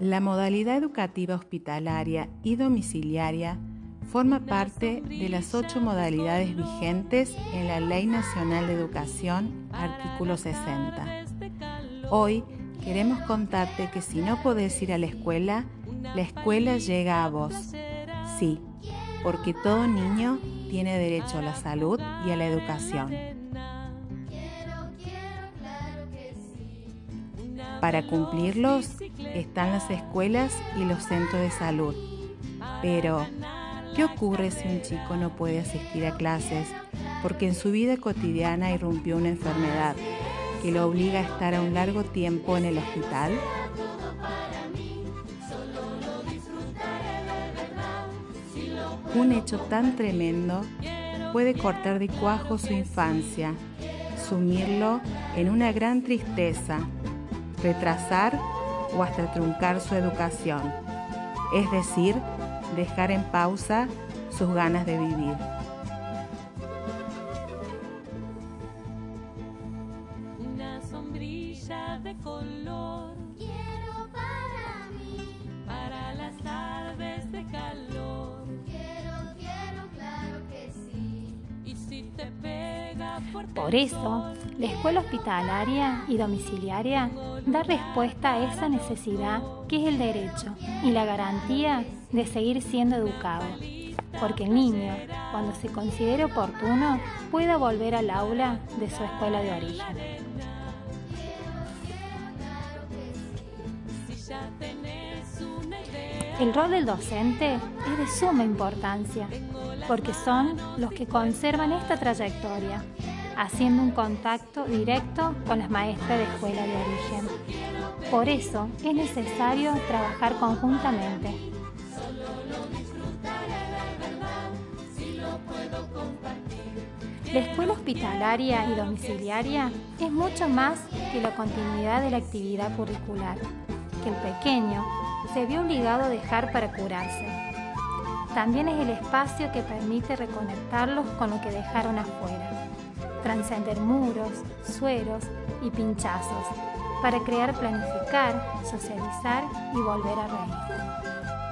La modalidad educativa hospitalaria y domiciliaria forma parte de las ocho modalidades vigentes en la Ley Nacional de Educación, artículo 60. Hoy queremos contarte que si no podés ir a la escuela, la escuela llega a vos. Sí, porque todo niño tiene derecho a la salud y a la educación. Para cumplirlos están las escuelas y los centros de salud. Pero, ¿qué ocurre si un chico no puede asistir a clases porque en su vida cotidiana irrumpió una enfermedad que lo obliga a estar a un largo tiempo en el hospital? Un hecho tan tremendo puede cortar de cuajo su infancia, sumirlo en una gran tristeza, retrasar o hasta truncar su educación, es decir, dejar en pausa sus ganas de vivir. Una sombrilla de color Por eso, la escuela hospitalaria y domiciliaria da respuesta a esa necesidad que es el derecho y la garantía de seguir siendo educado. Porque el niño, cuando se considere oportuno, pueda volver al aula de su escuela de origen. El rol del docente es de suma importancia, porque son los que conservan esta trayectoria, haciendo un contacto directo con las maestras de escuela de origen. Por eso es necesario trabajar conjuntamente. La escuela hospitalaria y domiciliaria es mucho más que la continuidad de la actividad curricular, que el pequeño se vio obligado a dejar para curarse. También es el espacio que permite reconectarlos con lo que dejaron afuera, trascender muros, sueros y pinchazos, para crear, planificar, socializar y volver a reír.